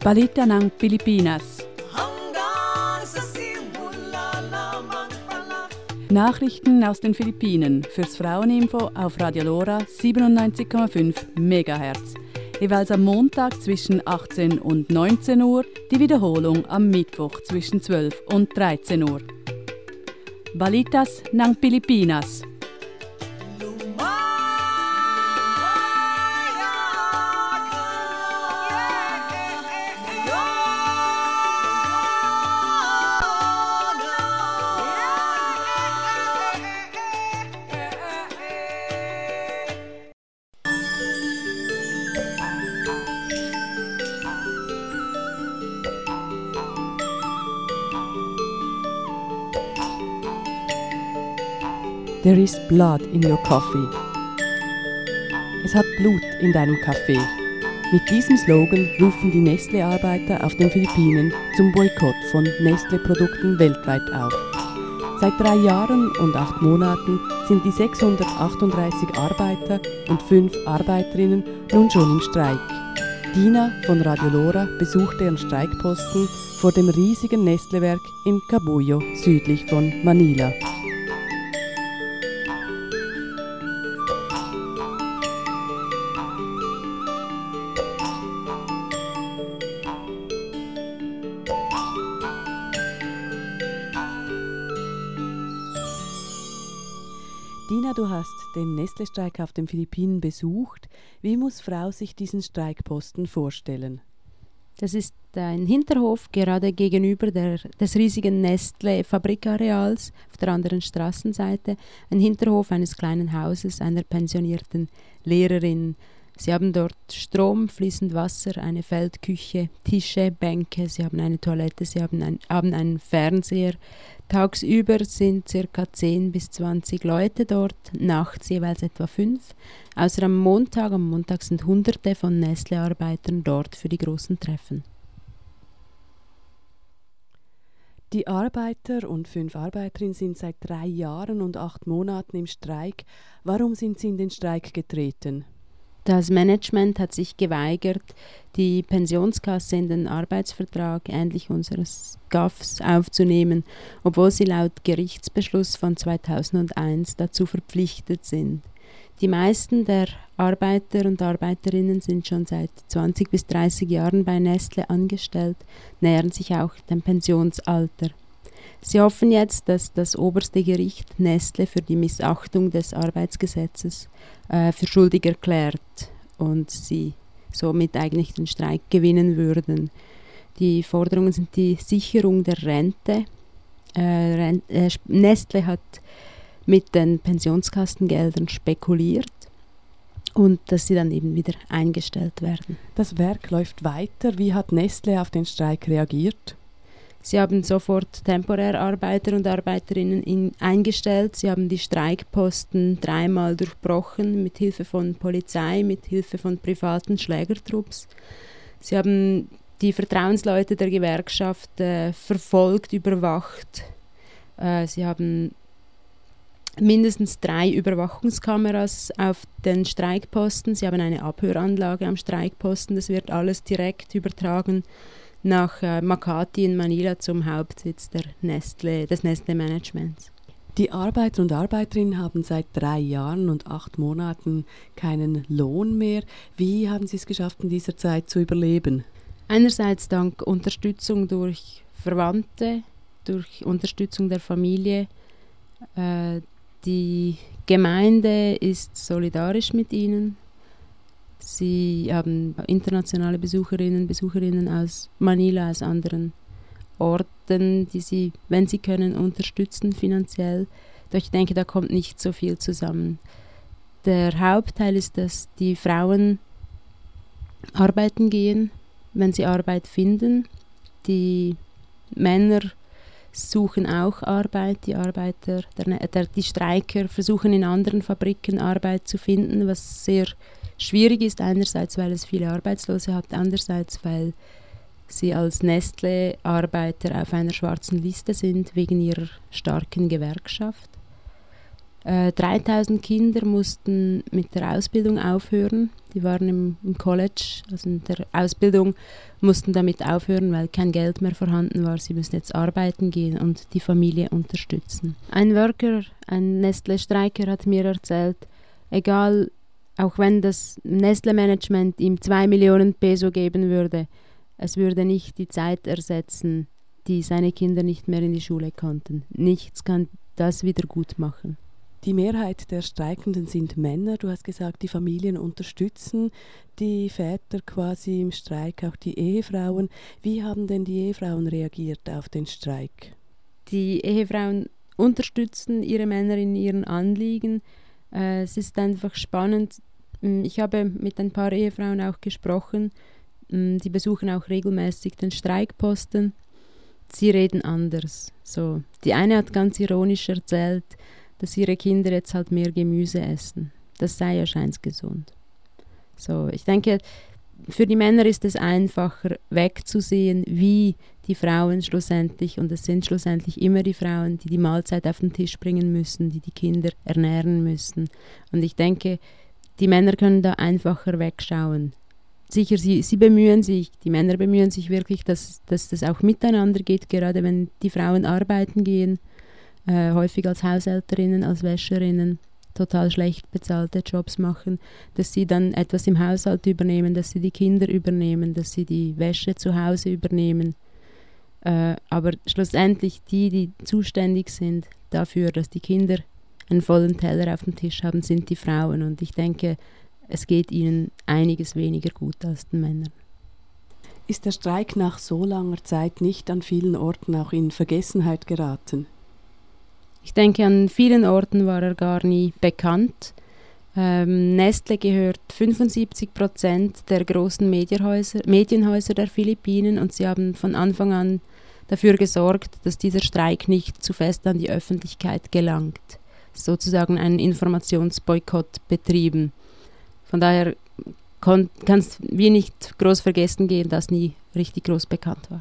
Balita ng Pilipinas. Nachrichten aus den Philippinen fürs Fraueninfo auf Radio Lora 97,5 MHz. Jeweils am Montag zwischen 18 und 19 Uhr, die Wiederholung am Mittwoch zwischen 12 und 13 Uhr. Balitas ng Pilipinas. There is blood in your coffee. Es hat Blut in deinem Kaffee. Mit diesem Slogan rufen die Nestle-Arbeiter auf den Philippinen zum Boykott von Nestle-Produkten weltweit auf. Seit drei Jahren und acht Monaten sind die 638 Arbeiter und fünf Arbeiterinnen nun schon im Streik. Dina von Radio Lora besuchte ihren Streikposten vor dem riesigen Nestle-Werk in Cabullo, südlich von Manila. Nestle-Streik auf den Philippinen besucht. Wie muss Frau sich diesen Streikposten vorstellen? Das ist ein Hinterhof gerade gegenüber der, des riesigen Nestle-Fabrikareals auf der anderen Straßenseite. Ein Hinterhof eines kleinen Hauses einer pensionierten Lehrerin. Sie haben dort Strom, fließend Wasser, eine Feldküche, Tische, Bänke, sie haben eine Toilette, sie haben, ein, haben einen Fernseher. Tagsüber sind ca. 10 bis 20 Leute dort, nachts jeweils etwa 5. Außer am Montag, am Montag sind Hunderte von Nestle-Arbeitern dort für die großen Treffen. Die Arbeiter und fünf Arbeiterinnen sind seit drei Jahren und acht Monaten im Streik. Warum sind sie in den Streik getreten? Das Management hat sich geweigert, die Pensionskasse in den Arbeitsvertrag ähnlich unseres GAFs aufzunehmen, obwohl sie laut Gerichtsbeschluss von 2001 dazu verpflichtet sind. Die meisten der Arbeiter und Arbeiterinnen sind schon seit 20 bis 30 Jahren bei Nestle angestellt, nähern sich auch dem Pensionsalter. Sie hoffen jetzt, dass das oberste Gericht Nestle für die Missachtung des Arbeitsgesetzes äh, für schuldig erklärt und sie somit eigentlich den Streik gewinnen würden. Die Forderungen sind die Sicherung der Rente. Äh, Rent äh, Nestle hat mit den Pensionskastengeldern spekuliert und dass sie dann eben wieder eingestellt werden. Das Werk läuft weiter. Wie hat Nestle auf den Streik reagiert? Sie haben sofort temporär Arbeiter und Arbeiterinnen in, eingestellt. Sie haben die Streikposten dreimal durchbrochen mit Hilfe von Polizei, mit Hilfe von privaten Schlägertrupps. Sie haben die Vertrauensleute der Gewerkschaft äh, verfolgt, überwacht. Äh, sie haben mindestens drei Überwachungskameras auf den Streikposten. Sie haben eine Abhöranlage am Streikposten. Das wird alles direkt übertragen nach äh, Makati in Manila zum Hauptsitz der Nestle, des Nestle-Managements. Die Arbeiter und Arbeiterinnen haben seit drei Jahren und acht Monaten keinen Lohn mehr. Wie haben Sie es geschafft, in dieser Zeit zu überleben? Einerseits dank Unterstützung durch Verwandte, durch Unterstützung der Familie. Äh, die Gemeinde ist solidarisch mit ihnen. Sie haben internationale Besucherinnen, Besucherinnen aus Manila, aus anderen Orten, die sie, wenn sie können, unterstützen finanziell. Doch ich denke, da kommt nicht so viel zusammen. Der Hauptteil ist, dass die Frauen arbeiten gehen, wenn sie Arbeit finden. Die Männer suchen auch Arbeit. Die Arbeiter, der, der, die Streiker versuchen in anderen Fabriken Arbeit zu finden, was sehr schwierig ist. Einerseits, weil es viele Arbeitslose hat, andererseits, weil sie als Nestle-Arbeiter auf einer schwarzen Liste sind wegen ihrer starken Gewerkschaft. Äh, 3000 Kinder mussten mit der Ausbildung aufhören. Die waren im, im, College, also in der Ausbildung, mussten damit aufhören, weil kein Geld mehr vorhanden war. Sie müssen jetzt arbeiten gehen und die Familie unterstützen. Ein Worker, ein Nestle-Streiker hat mir erzählt, egal, auch wenn das Nestle-Management ihm 2 Millionen Peso geben würde, es würde nicht die Zeit ersetzen, die seine Kinder nicht mehr in die Schule konnten. Nichts kann das wieder gut machen. Die Mehrheit der Streikenden sind Männer. Du hast gesagt, die Familien unterstützen die Väter quasi im Streik, auch die Ehefrauen. Wie haben denn die Ehefrauen reagiert auf den Streik? Die Ehefrauen unterstützen ihre Männer in ihren Anliegen. Äh, es ist einfach spannend. Hm, ich habe mit ein paar Ehefrauen auch gesprochen. Hm, die besuchen auch regelmäßig den Streikposten. Sie reden anders. So, die eine hat ganz ironisch erzählt, dass ihre Kinder jetzt halt mehr Gemüse essen. Das sei ja scheint gesund. So, ich denke, für die Männer ist es einfacher wegzusehen, wie die Frauen schlussendlich, und es sind schlussendlich immer die Frauen, die die Mahlzeit auf den Tisch bringen müssen, die die Kinder ernähren müssen. Und ich denke, die Männer können da einfacher wegschauen. Sicher, sie, sie bemühen sich, die Männer bemühen sich wirklich, dass, dass das auch miteinander geht, gerade wenn die Frauen arbeiten gehen äh, häufig als Haushälterinnen, als Wäscherinnen total schlecht bezahlte Jobs machen, dass sie dann etwas im Haushalt übernehmen, dass sie die Kinder übernehmen, dass sie die Wäsche zu Hause übernehmen. Äh, aber schlussendlich die, die zuständig sind dafür, dass die Kinder einen vollen Teller auf dem Tisch haben, sind die Frauen. Und ich denke, es geht ihnen einiges weniger gut als den Männern. Ist der Streik nach so langer Zeit nicht an vielen Orten auch in Vergessenheit geraten? Ich denke, an vielen Orten war er gar nie bekannt. Ähm, Nestle gehört 75 Prozent der großen Medienhäuser, Medienhäuser der Philippinen und sie haben von Anfang an dafür gesorgt, dass dieser Streik nicht zu fest an die Öffentlichkeit gelangt. Sozusagen einen Informationsboykott betrieben. Von daher kann es wie nicht groß vergessen gehen, dass nie richtig groß bekannt war.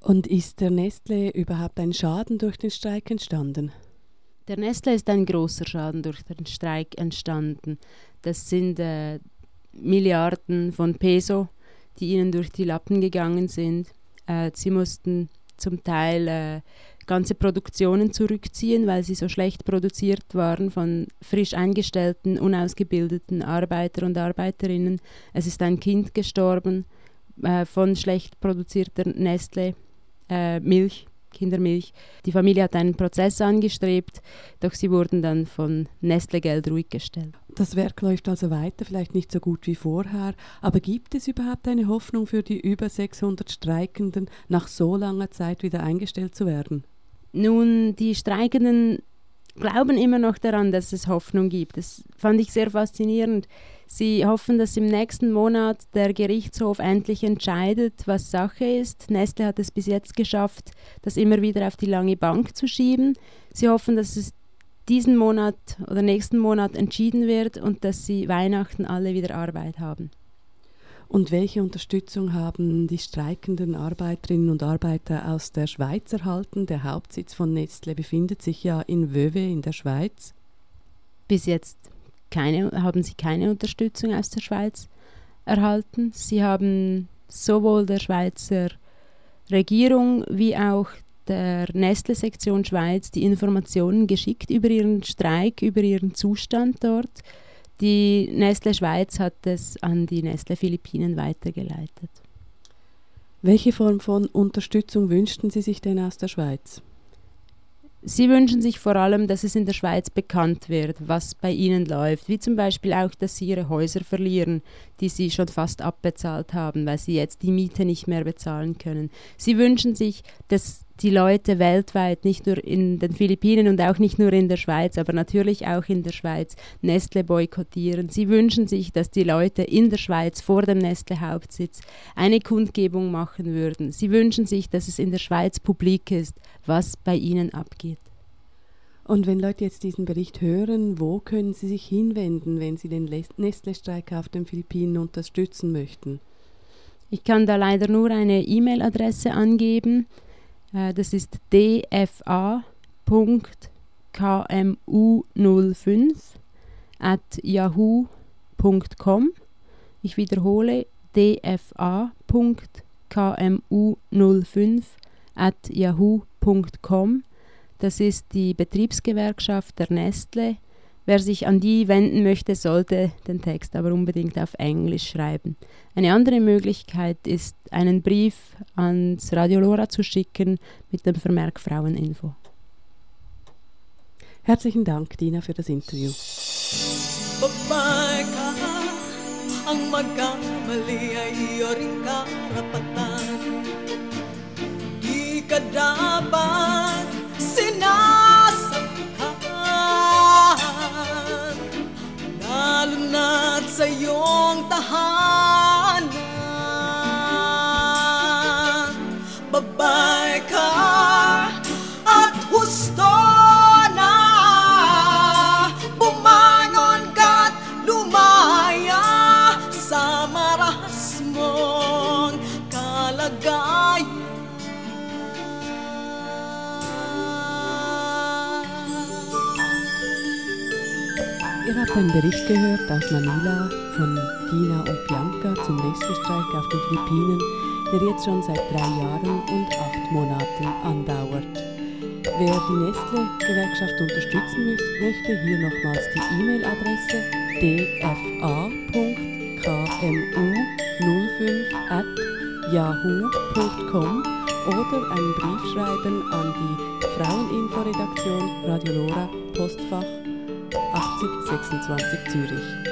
Und ist der Nestle überhaupt ein Schaden durch den Streik entstanden? Der Nestle ist ein großer Schaden durch den Streik entstanden. Das sind äh, Milliarden von Peso, die ihnen durch die Lappen gegangen sind. Äh, sie mussten zum Teil äh, ganze Produktionen zurückziehen, weil sie so schlecht produziert waren von frisch eingestellten, unausgebildeten Arbeiter und Arbeiterinnen. Es ist ein Kind gestorben äh, von schlecht produzierter Nestle äh, Milch Kindermilch. Die Familie hat einen Prozess angestrebt, doch sie wurden dann von Nestle Geld ruhig gestellt. Das Werk läuft also weiter, vielleicht nicht so gut wie vorher, aber gibt es überhaupt eine Hoffnung für die über 600 Streikenden, nach so langer Zeit wieder eingestellt zu werden? Nun, die Streikenden glauben immer noch daran, dass es Hoffnung gibt. Das fand ich sehr faszinierend. Sie hoffen, dass im nächsten Monat der Gerichtshof endlich entscheidet, was Sache ist. Nestle hat es bis jetzt geschafft, das immer wieder auf die lange Bank zu schieben. Sie hoffen, dass es diesen Monat oder nächsten Monat entschieden wird und dass sie Weihnachten alle wieder Arbeit haben. Und welche Unterstützung haben die streikenden Arbeiterinnen und Arbeiter aus der Schweiz erhalten? Der Hauptsitz von Nestle befindet sich ja in Wöwe in der Schweiz. Bis jetzt keine, haben sie keine Unterstützung aus der Schweiz erhalten. Sie haben sowohl der Schweizer Regierung wie auch der Nestle-Sektion Schweiz die Informationen geschickt über ihren Streik, über ihren Zustand dort. Die Nestle Schweiz hat es an die Nestle Philippinen weitergeleitet. Welche Form von Unterstützung wünschten Sie sich denn aus der Schweiz? Sie wünschen sich vor allem, dass es in der Schweiz bekannt wird, was bei ihnen läuft, wie zum Beispiel auch, dass sie ihre Häuser verlieren, die sie schon fast abbezahlt haben, weil sie jetzt die Miete nicht mehr bezahlen können. Sie wünschen sich, dass die Leute weltweit, nicht nur in den Philippinen und auch nicht nur in der Schweiz, aber natürlich auch in der Schweiz, Nestle boykottieren. Sie wünschen sich, dass die Leute in der Schweiz vor dem Nestle-Hauptsitz eine Kundgebung machen würden. Sie wünschen sich, dass es in der Schweiz publik ist, was bei ihnen abgeht. Und wenn Leute jetzt diesen Bericht hören, wo können sie sich hinwenden, wenn sie den Nestle-Streik auf den Philippinen unterstützen möchten? Ich kann da leider nur eine E-Mail-Adresse angeben. Äh, das ist dfa.boycott dfa.kmu05 at yahoo.com. Ich wiederhole dfa.kmu05 at yahoo.com. Das ist die Betriebsgewerkschaft der Nestle. Wer sich an die wenden möchte, sollte den Text aber unbedingt auf Englisch schreiben. Eine andere Möglichkeit ist, einen Brief ans Radio Lora zu schicken mit dem Vermerk Fraueninfo. Herzlichen Dank, Dina, für das Interview. Babae ang magkamali ay iyo rin karapatan Di ka dapat sinasaktan sa iyong tahanan Ihr habt einen Bericht gehört aus Manila von Dina und Bianca zum Nestle-Streik auf den Philippinen, der jetzt schon seit drei Jahren und acht Monaten andauert. Wer die Nestle-Gewerkschaft unterstützen möchte, hier nochmals die E-Mail-Adresse dfa.kmu05 at yahoo.com oder einen Brief schreiben an die Fraueninfo-Redaktion Radio Lora, Postfach 8026 Zürich.